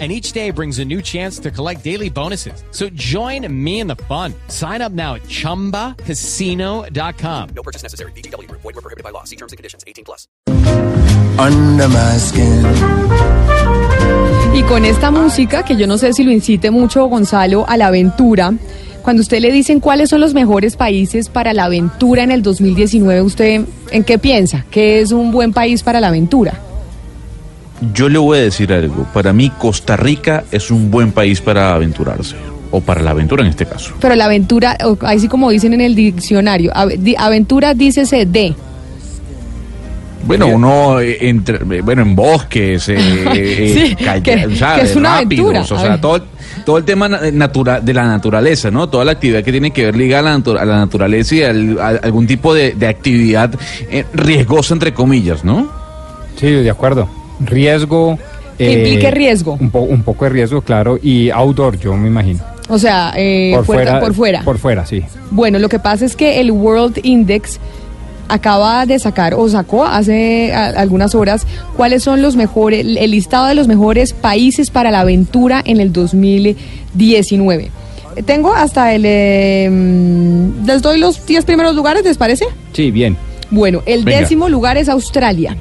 and each day brings a new chance to collect daily bonuses. So join me in the fun. Sign up now at ChumbaCasino.com. No purchase necessary. BGW. Void were prohibited by law. See terms and conditions. 18 plus. Under my skin. Y con esta música, que yo no sé si lo incite mucho Gonzalo a la aventura, cuando usted le dicen cuáles son los mejores países para la aventura en el 2019, ¿usted en qué piensa? ¿Qué es un buen país para la aventura? Yo le voy a decir algo. Para mí, Costa Rica es un buen país para aventurarse. O para la aventura en este caso. Pero la aventura, o- ahí sí como dicen en el diccionario, ave- di- aventura dícese de. Bueno, uno eh, entre, eh, bueno, en bosques, eh, eh, Sí, que- o sea, que es una rápidos, aventura. O sea, todo, todo el tema na- natura- de la naturaleza, ¿no? Toda la actividad que tiene que ver ligada a la, a la naturaleza y al- a, algún tipo de, de actividad eh, riesgosa, entre comillas, ¿no? Sí, de acuerdo. Riesgo. Que implique riesgo. Un, po- un poco de riesgo, claro. Y outdoor, yo me imagino. O sea, eh, fuera- por fuera. Por fuera, sí. Bueno, lo que pasa es que el World Index acaba de sacar o sacó hace a- algunas horas cuáles son los mejores, el listado de los mejores países para la aventura en el 2019. Eh, Tengo hasta el... eh, mm, les doy los 10 primeros lugares, ¿les parece? Sí, bien. Bueno, el Venga. décimo lugar es Australia.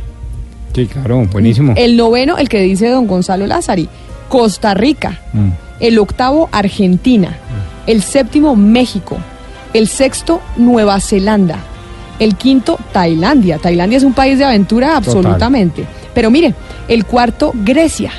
Sí, claro, buenísimo. El noveno, el que dice don Gonzalo Lázari, Costa Rica. Mm. El octavo, Argentina. El séptimo, México. El sexto, Nueva Zelanda. El quinto, Tailandia. Tailandia es un país de aventura absolutamente. Pero mire, el cuarto, Grecia.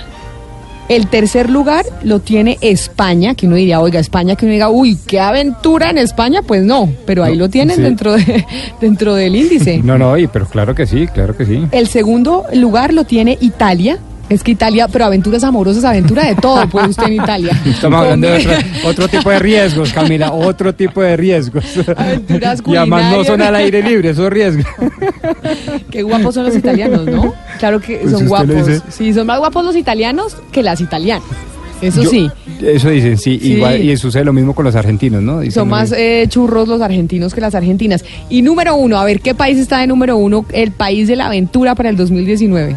El tercer lugar lo tiene España, que uno diría, oiga, España, que uno diga, uy, qué aventura en España, pues no, pero ahí lo tienen sí. dentro, de, dentro del índice. No, no, y- pero claro que sí, claro que sí. El segundo lugar lo tiene Italia. Es que Italia, pero aventuras amorosas, aventura de todo, puede usted en Italia. Estamos hablando de otro, otro tipo de riesgos, Camila, otro tipo de riesgos. Aventuras y además no culinarias. son al aire libre, esos riesgos. Qué guapos son los italianos, ¿no? Claro que Pues son guapos. Sí, son más guapos los italianos que las italianas. Eso Yo- sí. Eso dicen, sí, Sí. igual, y sucede lo mismo con los argentinos, ¿no? Dicen Son más eh, churros los argentinos que las argentinas. Y número uno, a ver, ¿qué país está de número uno? El país de la aventura para el 2019.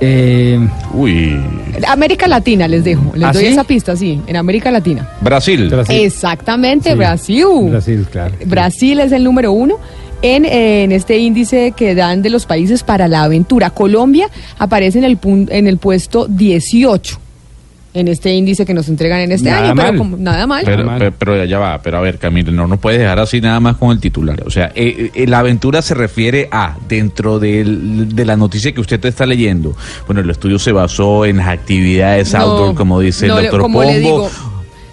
Eh, Uy. América Latina, les dejo. Les ¿Ah, doy sí? esa pista, sí, en América Latina. Brasil. Brasil. Exactamente, Sí. Brasil. Brasil, claro. Brasil es el número uno en, en este índice que dan de los países para la aventura. Colombia aparece en el, pun- en el puesto 18 en este índice que nos entregan en este Nada año, pero como- nada mal. Pero, mal. pero, pero ya va, pero a ver, Camilo, no nos puedes dejar así nada más con el titular. O sea, eh, eh, la aventura se refiere a, dentro del- de la noticia que usted está leyendo, bueno, el estudio se basó en las actividades No, outdoor, como dice no, el doctor como Pombo. le digo,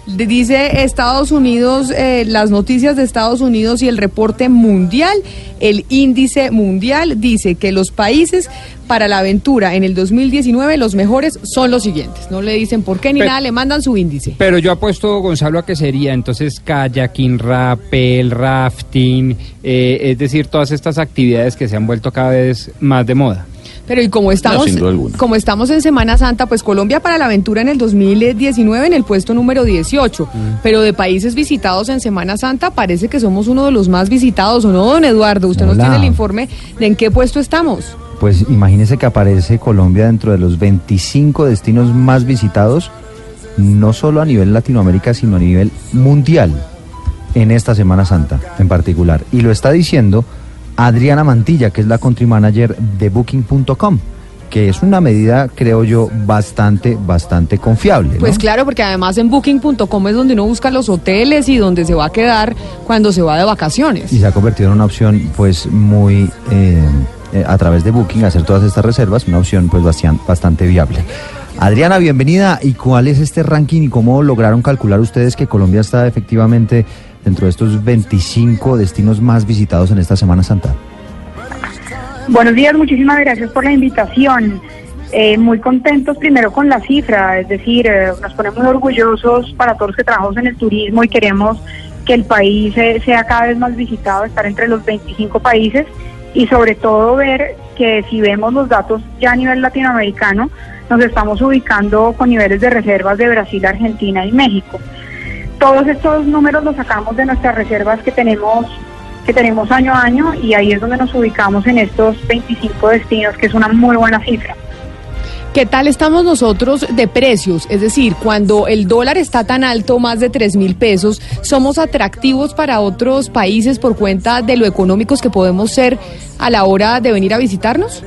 de- dice Estados Unidos, eh, las noticias de Estados Unidos y el reporte mundial, el índice mundial dice que los países para la aventura en el 2019, los mejores son los siguientes. No le dicen por qué ni nada, le mandan su índice. Pero yo apuesto, Gonzalo, a que sería entonces kayaking, rappel, rafting, eh, es decir, todas estas actividades que se han vuelto cada vez más de moda. Pero y como estamos, como estamos en Semana Santa, pues Colombia para la aventura en el 2019 en el puesto número 18. Pero de países visitados en Semana Santa parece que somos uno de los más visitados, ¿o no, don Eduardo? Usted nos tiene el informe de en qué puesto estamos. Pues imagínese que aparece Colombia dentro de los 25 destinos más visitados, no solo a nivel Latinoamérica, sino a nivel mundial, en esta Semana Santa en particular. Y lo está diciendo Adriana Mantilla, que es la country manager de Booking.com, que es una medida, creo yo, bastante, bastante confiable. ¿no? Pues claro, porque además en booking.com es donde uno busca los hoteles y donde se va a quedar cuando se va de vacaciones. y se ha convertido en una opción pues muy eh, eh, a través de Booking hacer todas estas reservas una opción pues bastante viable. Adriana bienvenida. Y cuál es este ranking y cómo lograron calcular ustedes que Colombia está efectivamente dentro de estos 25 destinos más visitados en esta Semana Santa Buenos días, muchísimas gracias por la invitación. Eh, muy contentos primero con la cifra, es decir, eh, nos ponemos orgullosos para todos los que trabajamos en el turismo y queremos que el país eh, sea cada vez más visitado, estar entre los 25 países y sobre todo ver que si vemos los datos ya a nivel latinoamericano, nos estamos ubicando con niveles de reservas de Brasil, Argentina y México. Todos estos números los sacamos de nuestras reservas que tenemos que tenemos año a año y ahí es donde nos ubicamos en estos 25 destinos, que es una muy buena cifra. ¿Qué tal estamos nosotros de precios? Es decir, cuando el dólar está tan alto, más de 3 mil pesos, ¿somos atractivos para otros países por cuenta de lo económicos que podemos ser a la hora de venir a visitarnos?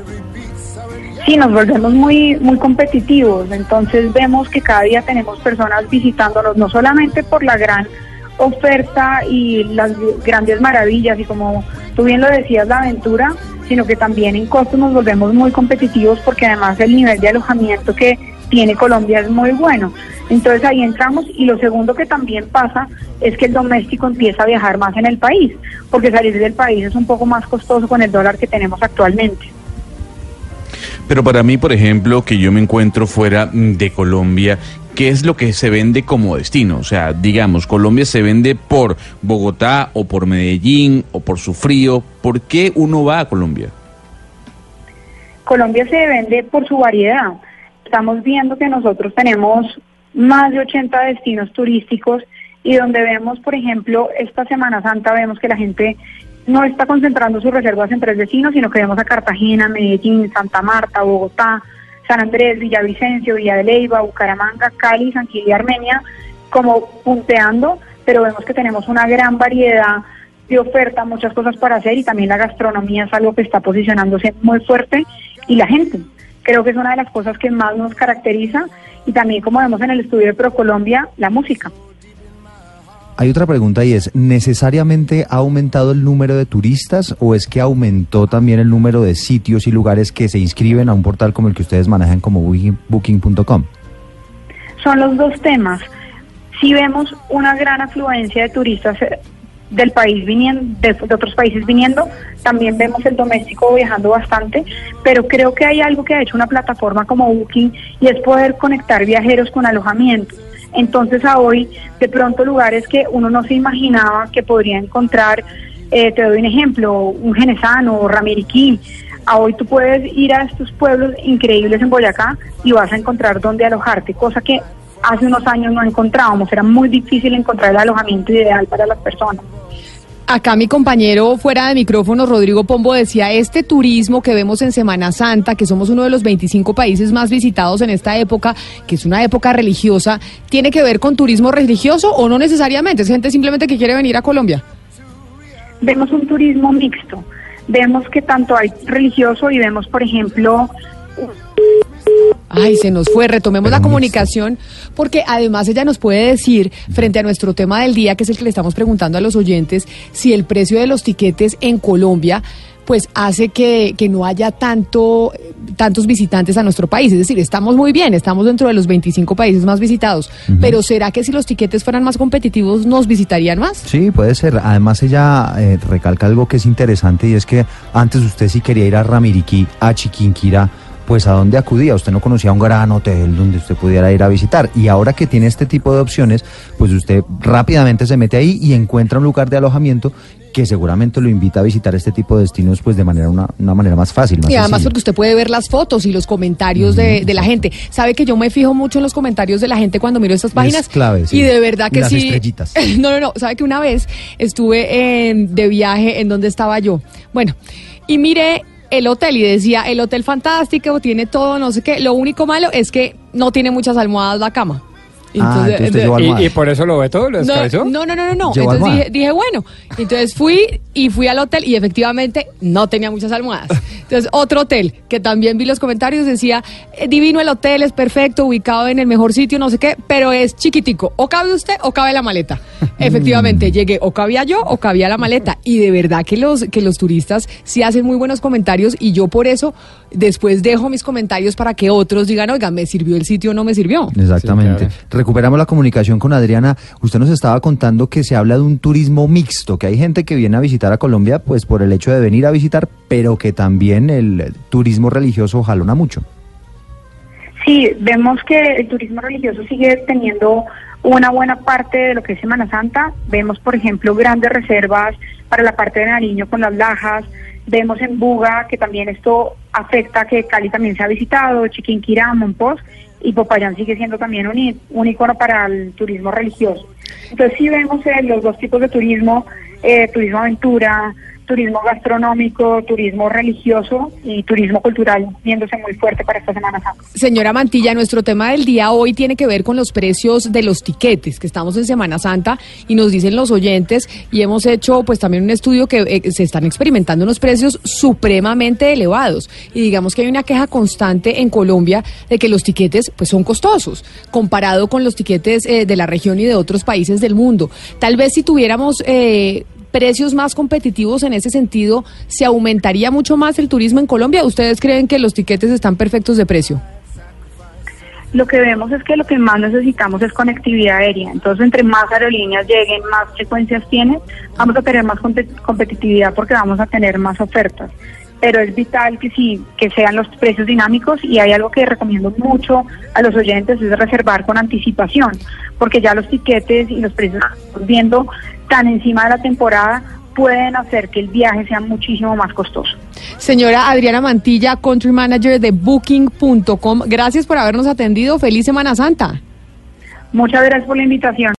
Sí, nos volvemos muy, muy competitivos, entonces vemos que cada día tenemos personas visitándonos, no solamente por la gran oferta y las grandes maravillas y como tú bien lo decías, la aventura, sino que también en costos nos volvemos muy competitivos porque además el nivel de alojamiento que tiene Colombia es muy bueno. Entonces ahí entramos y lo segundo que también pasa es que el doméstico empieza a viajar más en el país, porque salir del país es un poco más costoso con el dólar que tenemos actualmente. Pero para mí, por ejemplo, que yo me encuentro fuera mm, de Colombia, ¿qué es lo que se vende como destino? O sea, digamos, Colombia se vende por Bogotá o por Medellín o por su frío. ¿Por qué uno va a Colombia? Colombia se vende por su variedad. Estamos viendo que nosotros tenemos más de 80 destinos turísticos y donde vemos, por ejemplo, esta Semana Santa vemos que la gente no está concentrando sus reservas en tres destinos, sino que vemos a Cartagena, Medellín, Santa Marta, Bogotá, San Andrés, Villavicencio, Villa de Leyva, Bucaramanga, Cali, San Gil y Armenia, como punteando, pero vemos que tenemos una gran variedad de oferta, muchas cosas para hacer y también la gastronomía es algo que está posicionándose muy fuerte y la gente. Creo que es una de las cosas que más nos caracteriza y también como vemos en el estudio de ProColombia, la música. Hay otra pregunta y es, ¿necesariamente ha aumentado el número de turistas o es que aumentó también el número de sitios y lugares que se inscriben a un portal como el que ustedes manejan como booking.com? Son los dos temas. Si vemos una gran afluencia de turistas eh, del país viniendo, de, otros países viniendo, también vemos el doméstico viajando bastante, pero creo que hay algo que ha hecho una plataforma como Booking y es poder conectar viajeros con alojamiento. Entonces a hoy, de pronto lugares que uno no se imaginaba que podría encontrar, eh, te doy un ejemplo, un Genesano, Ramiriquí, a hoy tú puedes ir a estos pueblos increíbles en Boyacá y vas a encontrar dónde alojarte, cosa que hace unos años no encontrábamos, era muy difícil encontrar el alojamiento ideal para las personas. Acá mi compañero fuera de micrófono, Rodrigo Pombo, decía, este turismo que vemos en Semana Santa, que somos uno de los 25 países más visitados en esta época, que es una época religiosa, ¿tiene que ver con turismo religioso o no necesariamente? Es gente simplemente que quiere venir a Colombia. Vemos un turismo mixto. Vemos que tanto hay religioso y vemos, por ejemplo, Ay, se nos fue, retomemos la comunicación, porque además ella nos puede decir, frente a nuestro tema del día, que es el que le estamos preguntando a los oyentes, si el precio de los tiquetes en Colombia pues hace que, que no haya tanto, tantos visitantes a nuestro país. Es decir, estamos muy bien, estamos dentro de los 25 países más visitados, uh -huh. pero ¿será que si los tiquetes fueran más competitivos nos visitarían más? Sí, puede ser. Además ella eh, recalca algo que es interesante y es que antes usted si quería ir a Ramiriquí, a Chiquinquirá, pues a dónde acudía. Usted no conocía un gran hotel donde usted pudiera ir a visitar. Y ahora que tiene este tipo de opciones, pues usted rápidamente se mete ahí y encuentra un lugar de alojamiento que seguramente lo invita a visitar este tipo de destinos pues de manera una, una manera más fácil. Más y además porque usted puede ver las fotos y los comentarios uh -huh, de, de, la gente. Sabe que yo me fijo mucho en los comentarios de la gente cuando miro estas páginas. Es clave, sí. Y de verdad que las sí. Estrellitas. No, no, no. Sabe que una vez estuve en, de viaje en donde estaba yo. Bueno, y miré el hotel y decía, el hotel fantástico, tiene todo, no sé qué. Lo único malo es que no tiene muchas almohadas la cama. Entonces, ah, entonces ¿Y, ¿Y, por eso lo ve todo? ¿Lo no, no, no, no, no. Entonces dije, dije, bueno, entonces fui y fui al hotel y efectivamente no tenía muchas almohadas. Entonces otro hotel que también vi los comentarios decía, eh, divino el hotel, es perfecto, ubicado en el mejor sitio, no sé qué, pero es chiquitico. O cabe usted o cabe la maleta. efectivamente, llegué, o cabía yo o cabía la maleta. Y de verdad que los, que los turistas sí hacen muy buenos comentarios y yo por eso después dejo mis comentarios para que otros digan, oiga, ¿me sirvió el sitio o no me sirvió? Exactamente. Sí, claro. Recuperamos la comunicación con Adriana. Usted nos estaba contando que se habla de un turismo mixto, que hay gente que viene a visitar a Colombia pues por el hecho de venir a visitar, pero que también el turismo religioso jalona mucho. Sí, vemos que el turismo religioso sigue teniendo una buena parte de lo que es Semana Santa. Vemos, por ejemplo, grandes reservas para la parte de Nariño con las lajas, Vemos en Buga que también esto afecta que Cali también se ha visitado, Chiquinquirá, Monpós y Popayán sigue siendo también un, un icono para el turismo religioso. Entonces sí vemos eh, los dos tipos de turismo, eh, turismo aventura, turismo gastronómico, turismo religioso y turismo cultural, viéndose muy fuerte para esta Semana Santa. Señora Mantilla, nuestro tema del día hoy tiene que ver con los precios de los tiquetes, que estamos en Semana Santa y nos dicen los oyentes y hemos hecho pues también un estudio que eh, se están experimentando unos precios supremamente elevados y digamos que hay una queja constante en Colombia de que los tiquetes pues son costosos comparado con los tiquetes eh, de la región y de otros países del mundo. Tal vez si tuviéramos eh, precios más competitivos en ese sentido, ¿se aumentaría mucho más el turismo en Colombia? ¿Ustedes creen que los tiquetes están perfectos de precio? Lo que vemos es que lo que más necesitamos es conectividad aérea. Entonces, entre más aerolíneas lleguen, más frecuencias tienen, vamos a tener más compe- competitividad porque vamos a tener más ofertas. Pero es vital que sí, que sean los precios dinámicos y hay algo que recomiendo mucho a los oyentes es reservar con anticipación, porque ya los tiquetes y los precios que estamos viendo tan encima de la temporada pueden hacer que el viaje sea muchísimo más costoso. Señora Adriana Mantilla, Country Manager de Booking.com, gracias por habernos atendido. Feliz Semana Santa. Muchas gracias por la invitación.